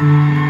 Mm-hmm.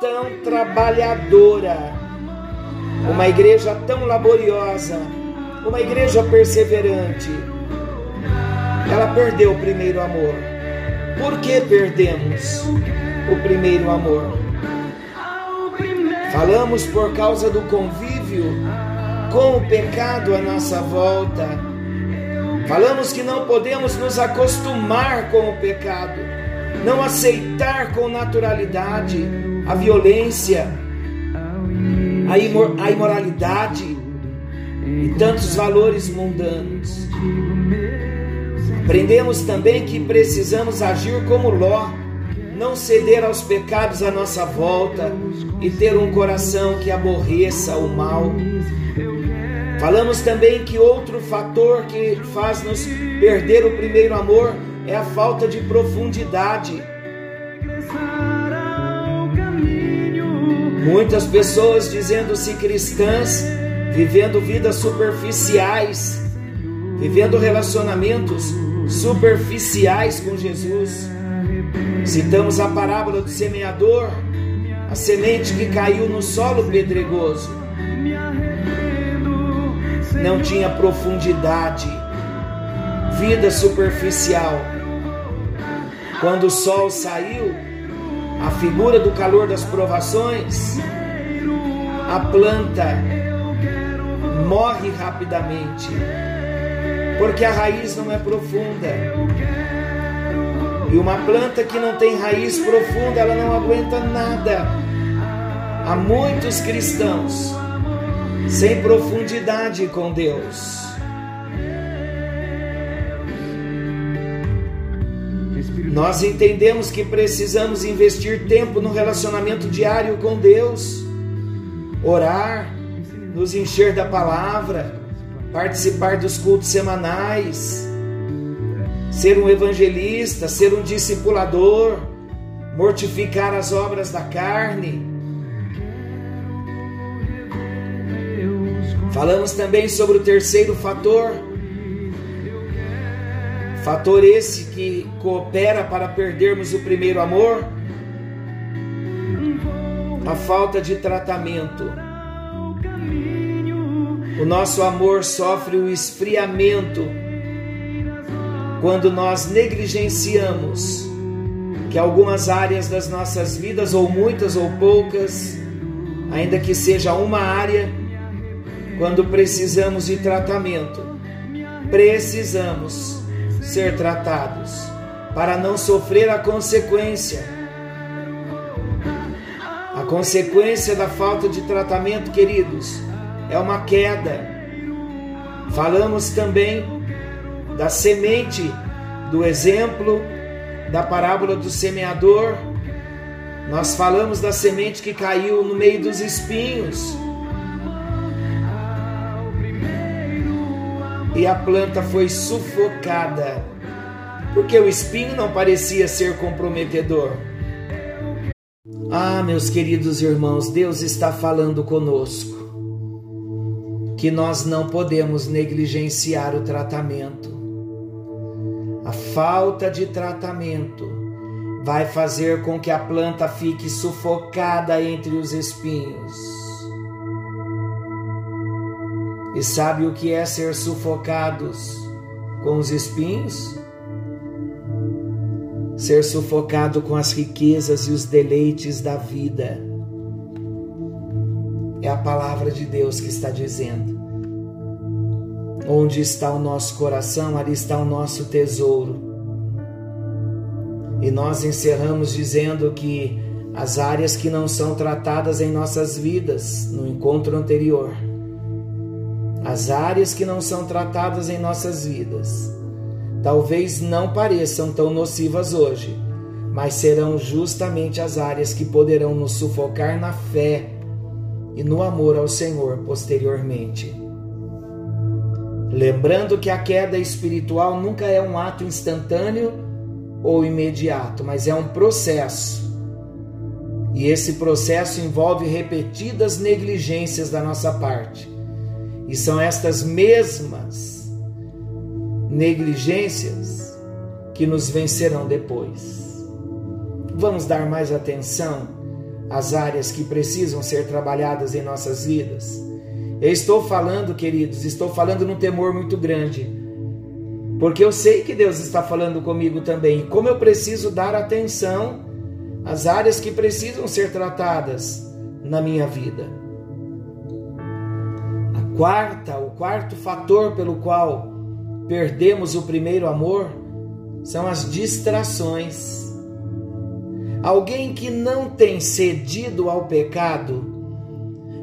tão trabalhadora, uma igreja tão laboriosa, uma igreja perseverante. Ela perdeu o primeiro amor. Por que perdemos o primeiro amor? Falamos por causa do convívio com o pecado à nossa volta. Falamos que não podemos nos acostumar com o pecado, não aceitar com naturalidade a violência, a, imor a imoralidade e tantos valores mundanos. Aprendemos também que precisamos agir como Ló não ceder aos pecados à nossa volta e ter um coração que aborreça o mal. Falamos também que outro fator que faz nos perder o primeiro amor é a falta de profundidade. Muitas pessoas dizendo-se cristãs, vivendo vidas superficiais, vivendo relacionamentos superficiais com Jesus Citamos a parábola do semeador, a semente que caiu no solo pedregoso. Não tinha profundidade, vida superficial. Quando o sol saiu, a figura do calor das provações, a planta morre rapidamente, porque a raiz não é profunda. E uma planta que não tem raiz profunda, ela não aguenta nada. Há muitos cristãos sem profundidade com Deus. Nós entendemos que precisamos investir tempo no relacionamento diário com Deus, orar, nos encher da palavra, participar dos cultos semanais ser um evangelista, ser um discipulador, mortificar as obras da carne. Falamos também sobre o terceiro fator, fator esse que coopera para perdermos o primeiro amor, a falta de tratamento. O nosso amor sofre o esfriamento quando nós negligenciamos que algumas áreas das nossas vidas, ou muitas ou poucas, ainda que seja uma área, quando precisamos de tratamento, precisamos ser tratados para não sofrer a consequência. A consequência da falta de tratamento, queridos, é uma queda. Falamos também da semente, do exemplo da parábola do semeador. Nós falamos da semente que caiu no meio dos espinhos. E a planta foi sufocada, porque o espinho não parecia ser comprometedor. Ah, meus queridos irmãos, Deus está falando conosco que nós não podemos negligenciar o tratamento. A falta de tratamento vai fazer com que a planta fique sufocada entre os espinhos. E sabe o que é ser sufocados com os espinhos? Ser sufocado com as riquezas e os deleites da vida. É a palavra de Deus que está dizendo. Onde está o nosso coração, ali está o nosso tesouro. E nós encerramos dizendo que as áreas que não são tratadas em nossas vidas no encontro anterior, as áreas que não são tratadas em nossas vidas, talvez não pareçam tão nocivas hoje, mas serão justamente as áreas que poderão nos sufocar na fé e no amor ao Senhor posteriormente. Lembrando que a queda espiritual nunca é um ato instantâneo ou imediato, mas é um processo. E esse processo envolve repetidas negligências da nossa parte. E são estas mesmas negligências que nos vencerão depois. Vamos dar mais atenção às áreas que precisam ser trabalhadas em nossas vidas. Eu estou falando, queridos, estou falando num temor muito grande porque eu sei que Deus está falando comigo também. Como eu preciso dar atenção às áreas que precisam ser tratadas na minha vida. Quarta, o quarto fator pelo qual perdemos o primeiro amor são as distrações. Alguém que não tem cedido ao pecado,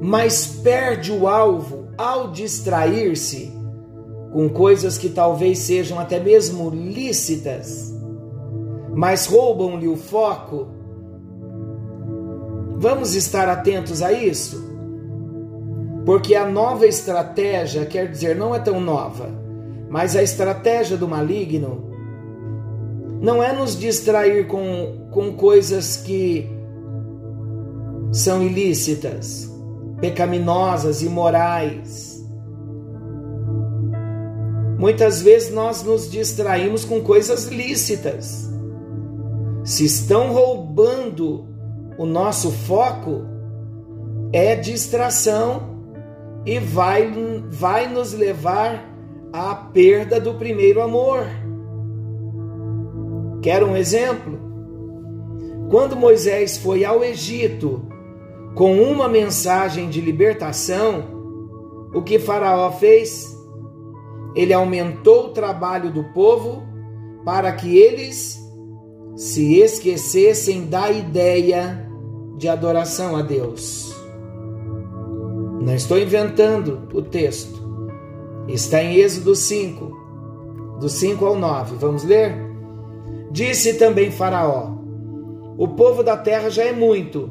mas perde o alvo ao distrair-se, com coisas que talvez sejam até mesmo lícitas, mas roubam-lhe o foco. Vamos estar atentos a isso? Porque a nova estratégia, quer dizer, não é tão nova, mas a estratégia do maligno não é nos distrair com, com coisas que são ilícitas, pecaminosas, imorais Muitas vezes nós nos distraímos com coisas lícitas. Se estão roubando o nosso foco, é distração e vai, vai nos levar à perda do primeiro amor. Quer um exemplo? Quando Moisés foi ao Egito com uma mensagem de libertação, o que Faraó fez? ele aumentou o trabalho do povo para que eles se esquecessem da ideia de adoração a Deus. Não estou inventando o texto. Está em Êxodo 5, do 5 ao 9. Vamos ler? Disse também Faraó: O povo da terra já é muito,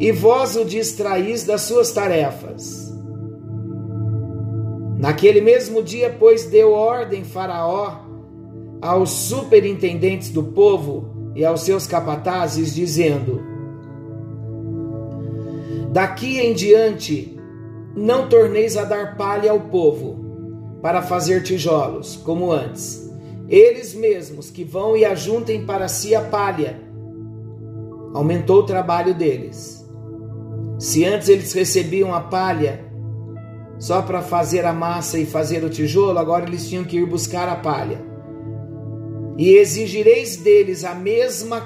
e vós o distraís das suas tarefas. Naquele mesmo dia, pois, deu ordem Faraó aos superintendentes do povo e aos seus capatazes, dizendo: Daqui em diante, não torneis a dar palha ao povo para fazer tijolos, como antes. Eles mesmos que vão e ajuntem para si a palha. Aumentou o trabalho deles. Se antes eles recebiam a palha só para fazer a massa e fazer o tijolo, agora eles tinham que ir buscar a palha. E exigireis deles a mesma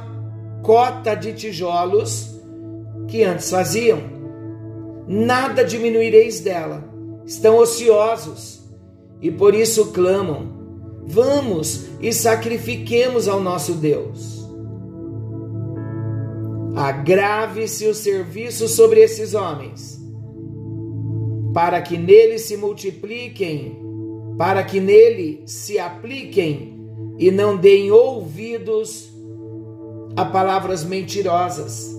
cota de tijolos que antes faziam. Nada diminuireis dela. Estão ociosos e por isso clamam: Vamos e sacrifiquemos ao nosso Deus. Agrave-se o serviço sobre esses homens para que nele se multipliquem, para que nele se apliquem e não deem ouvidos a palavras mentirosas.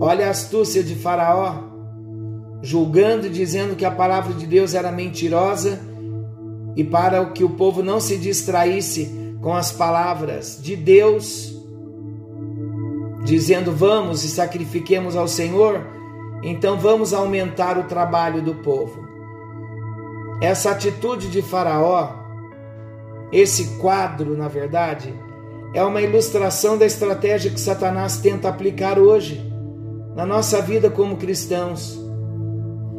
Olha a astúcia de Faraó, julgando dizendo que a palavra de Deus era mentirosa e para que o povo não se distraísse com as palavras de Deus, dizendo: Vamos e sacrifiquemos ao Senhor então vamos aumentar o trabalho do povo. Essa atitude de Faraó, esse quadro, na verdade, é uma ilustração da estratégia que Satanás tenta aplicar hoje na nossa vida como cristãos.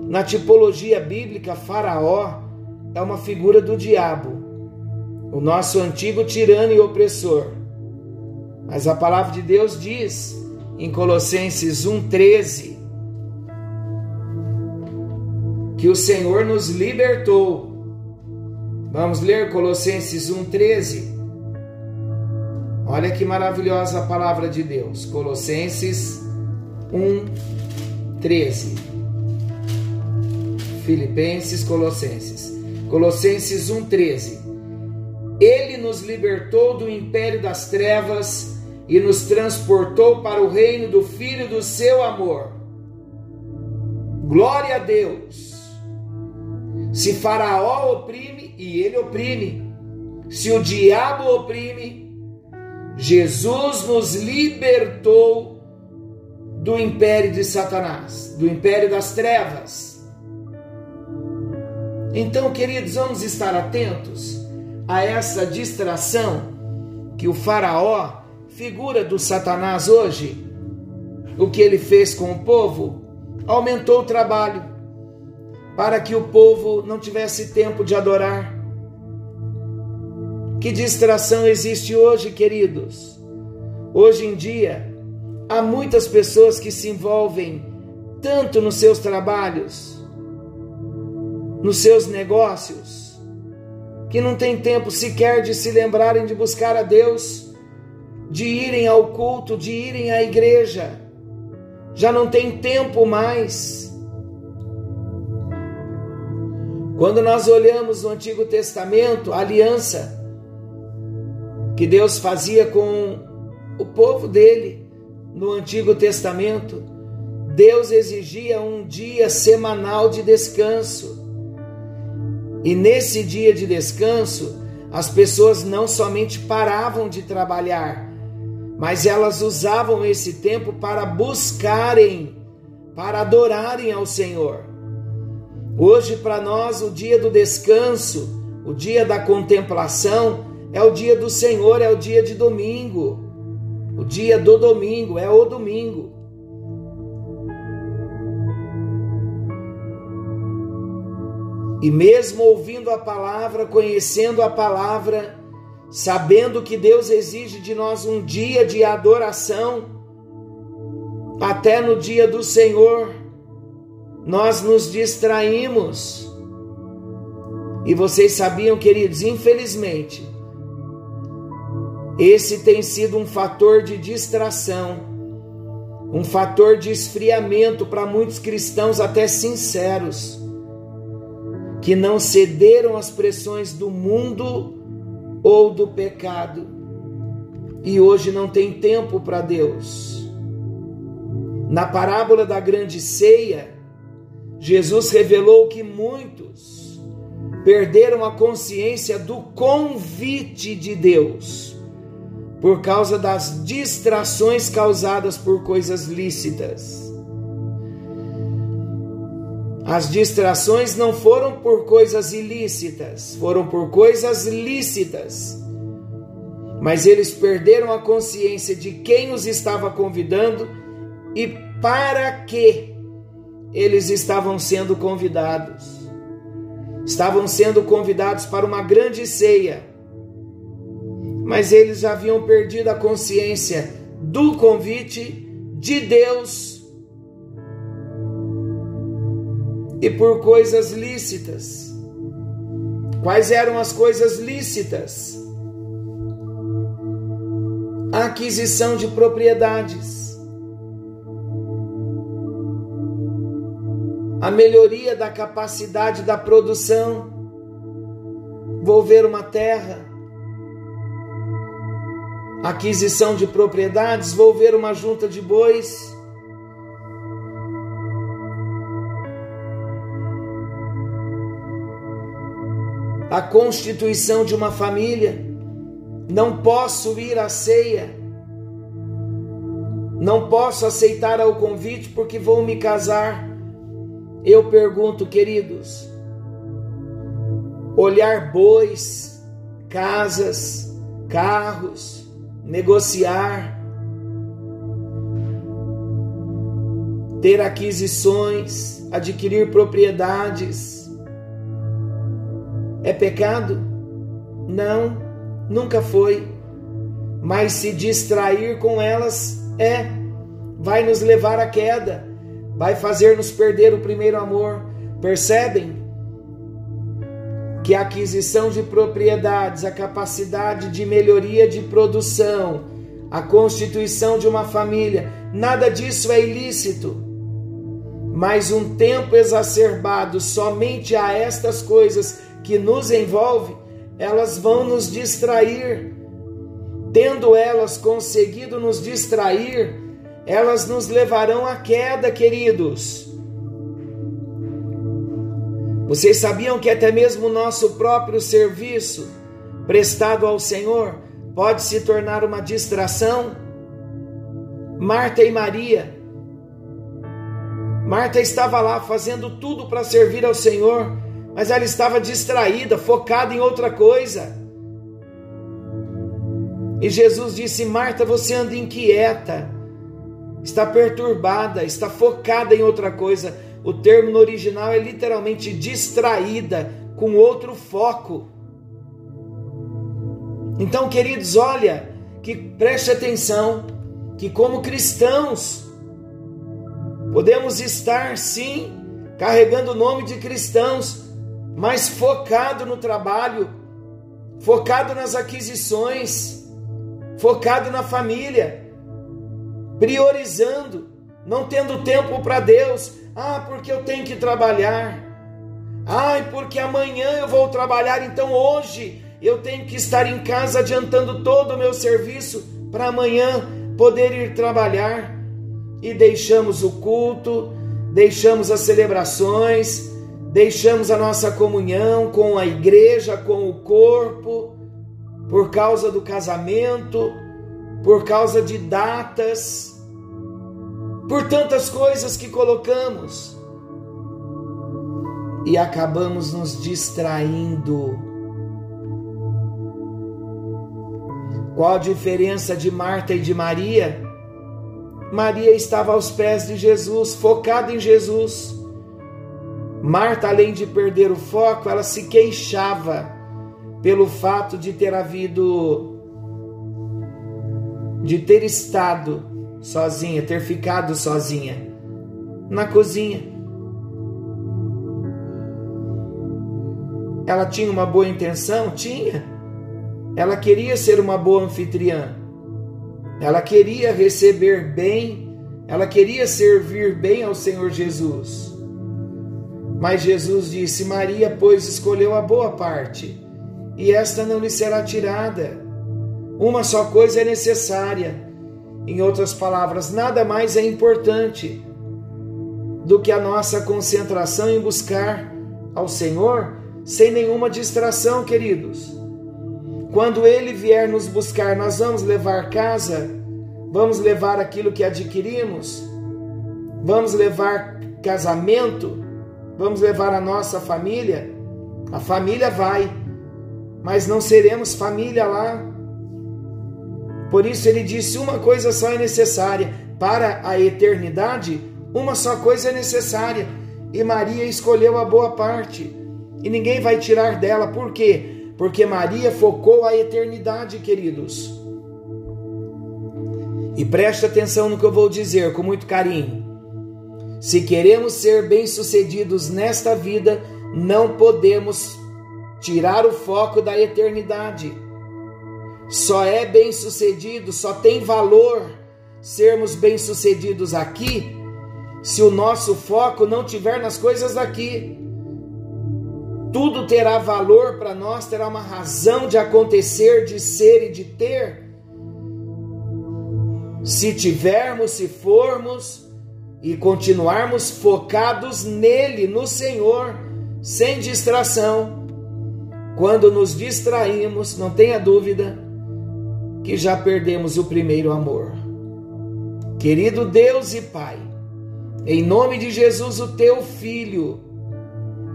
Na tipologia bíblica, Faraó é uma figura do diabo, o nosso antigo tirano e opressor. Mas a palavra de Deus diz em Colossenses 1,13 que o Senhor nos libertou. Vamos ler Colossenses 1,13. Olha que maravilhosa a palavra de Deus. Colossenses 1:13. Filipenses, Colossenses. Colossenses 1:13. Ele nos libertou do império das trevas e nos transportou para o reino do filho do seu amor. Glória a Deus. Se Faraó oprime, e ele oprime. Se o diabo oprime, Jesus nos libertou do império de Satanás, do império das trevas. Então, queridos, vamos estar atentos a essa distração que o Faraó, figura do Satanás hoje, o que ele fez com o povo, aumentou o trabalho para que o povo não tivesse tempo de adorar que distração existe hoje, queridos? Hoje em dia, há muitas pessoas que se envolvem tanto nos seus trabalhos, nos seus negócios, que não tem tempo sequer de se lembrarem de buscar a Deus, de irem ao culto, de irem à igreja. Já não tem tempo mais. Quando nós olhamos no Antigo Testamento, a aliança que Deus fazia com o povo dele no Antigo Testamento. Deus exigia um dia semanal de descanso. E nesse dia de descanso, as pessoas não somente paravam de trabalhar, mas elas usavam esse tempo para buscarem, para adorarem ao Senhor. Hoje, para nós, o dia do descanso, o dia da contemplação, é o dia do Senhor, é o dia de domingo. O dia do domingo é o domingo. E mesmo ouvindo a palavra, conhecendo a palavra, sabendo que Deus exige de nós um dia de adoração, até no dia do Senhor, nós nos distraímos. E vocês sabiam, queridos, infelizmente, esse tem sido um fator de distração, um fator de esfriamento para muitos cristãos, até sinceros, que não cederam às pressões do mundo ou do pecado e hoje não tem tempo para Deus. Na parábola da grande ceia, Jesus revelou que muitos perderam a consciência do convite de Deus por causa das distrações causadas por coisas lícitas. As distrações não foram por coisas ilícitas, foram por coisas lícitas. Mas eles perderam a consciência de quem os estava convidando e para que eles estavam sendo convidados. Estavam sendo convidados para uma grande ceia mas eles haviam perdido a consciência do convite de Deus e por coisas lícitas. Quais eram as coisas lícitas? A aquisição de propriedades, a melhoria da capacidade da produção, volver uma terra, aquisição de propriedades, vou ver uma junta de bois. A constituição de uma família, não posso ir à ceia, não posso aceitar o convite porque vou me casar. Eu pergunto, queridos, olhar bois, casas, carros, negociar, ter aquisições, adquirir propriedades. É pecado? Não, nunca foi. Mas se distrair com elas é, vai nos levar à queda, vai fazer-nos perder o primeiro amor. Percebem? Que a aquisição de propriedades, a capacidade de melhoria de produção, a constituição de uma família, nada disso é ilícito. Mas um tempo exacerbado somente a estas coisas que nos envolve, elas vão nos distrair. Tendo elas conseguido nos distrair, elas nos levarão à queda, queridos. Vocês sabiam que até mesmo o nosso próprio serviço prestado ao Senhor pode se tornar uma distração? Marta e Maria. Marta estava lá fazendo tudo para servir ao Senhor, mas ela estava distraída, focada em outra coisa. E Jesus disse: Marta, você anda inquieta, está perturbada, está focada em outra coisa. O termo no original é literalmente distraída, com outro foco. Então, queridos, olha, que preste atenção, que como cristãos, podemos estar sim carregando o nome de cristãos, mas focado no trabalho, focado nas aquisições, focado na família, priorizando, não tendo tempo para Deus. Ah, porque eu tenho que trabalhar. Ai, porque amanhã eu vou trabalhar, então hoje eu tenho que estar em casa adiantando todo o meu serviço para amanhã poder ir trabalhar. E deixamos o culto, deixamos as celebrações, deixamos a nossa comunhão com a igreja, com o corpo, por causa do casamento, por causa de datas, por tantas coisas que colocamos e acabamos nos distraindo. Qual a diferença de Marta e de Maria? Maria estava aos pés de Jesus, focada em Jesus. Marta, além de perder o foco, ela se queixava pelo fato de ter havido, de ter estado sozinha, ter ficado sozinha na cozinha. Ela tinha uma boa intenção? Tinha. Ela queria ser uma boa anfitriã. Ela queria receber bem, ela queria servir bem ao Senhor Jesus. Mas Jesus disse: Maria, pois, escolheu a boa parte, e esta não lhe será tirada. Uma só coisa é necessária. Em outras palavras, nada mais é importante do que a nossa concentração em buscar ao Senhor sem nenhuma distração, queridos. Quando Ele vier nos buscar, nós vamos levar casa, vamos levar aquilo que adquirimos, vamos levar casamento, vamos levar a nossa família. A família vai, mas não seremos família lá. Por isso ele disse: uma coisa só é necessária para a eternidade, uma só coisa é necessária. E Maria escolheu a boa parte, e ninguém vai tirar dela. Por quê? porque Maria focou a eternidade, queridos. E preste atenção no que eu vou dizer com muito carinho. Se queremos ser bem-sucedidos nesta vida, não podemos tirar o foco da eternidade. Só é bem-sucedido, só tem valor sermos bem-sucedidos aqui se o nosso foco não tiver nas coisas daqui. Tudo terá valor para nós, terá uma razão de acontecer, de ser e de ter. Se tivermos, se formos e continuarmos focados nele, no Senhor, sem distração. Quando nos distraímos, não tenha dúvida que já perdemos o primeiro amor. Querido Deus e Pai, em nome de Jesus, o teu Filho,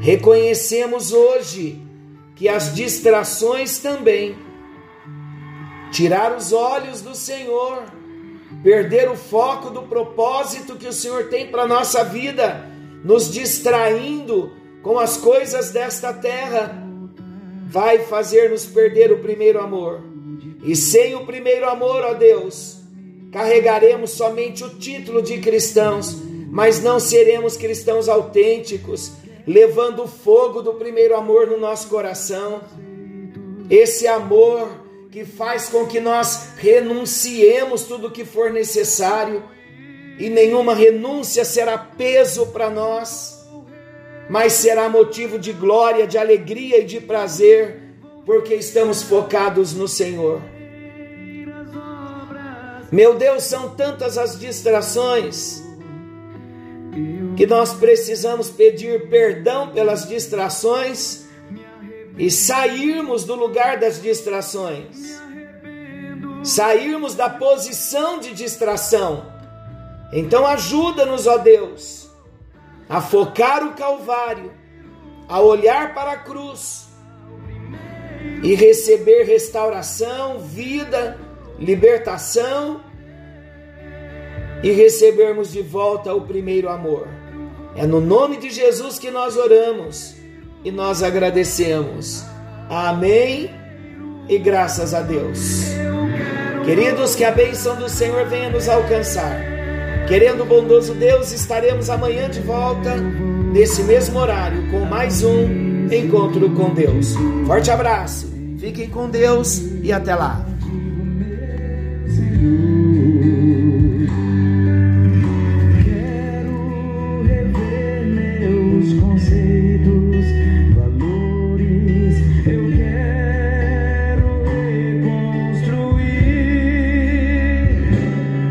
Reconhecemos hoje que as distrações também, tirar os olhos do Senhor, perder o foco do propósito que o Senhor tem para a nossa vida, nos distraindo com as coisas desta terra, vai fazer-nos perder o primeiro amor. E sem o primeiro amor, ó Deus, carregaremos somente o título de cristãos, mas não seremos cristãos autênticos, levando o fogo do primeiro amor no nosso coração. Esse amor que faz com que nós renunciemos tudo o que for necessário, e nenhuma renúncia será peso para nós, mas será motivo de glória, de alegria e de prazer, porque estamos focados no Senhor. Meu Deus, são tantas as distrações que nós precisamos pedir perdão pelas distrações e sairmos do lugar das distrações, sairmos da posição de distração. Então, ajuda-nos, ó Deus, a focar o Calvário, a olhar para a cruz e receber restauração, vida, libertação e recebermos de volta o primeiro amor. É no nome de Jesus que nós oramos e nós agradecemos. Amém e graças a Deus. Queridos, que a bênção do Senhor venha nos alcançar. Querendo o bondoso Deus, estaremos amanhã de volta, nesse mesmo horário, com mais um encontro com Deus. Forte abraço, fiquem com Deus e até lá.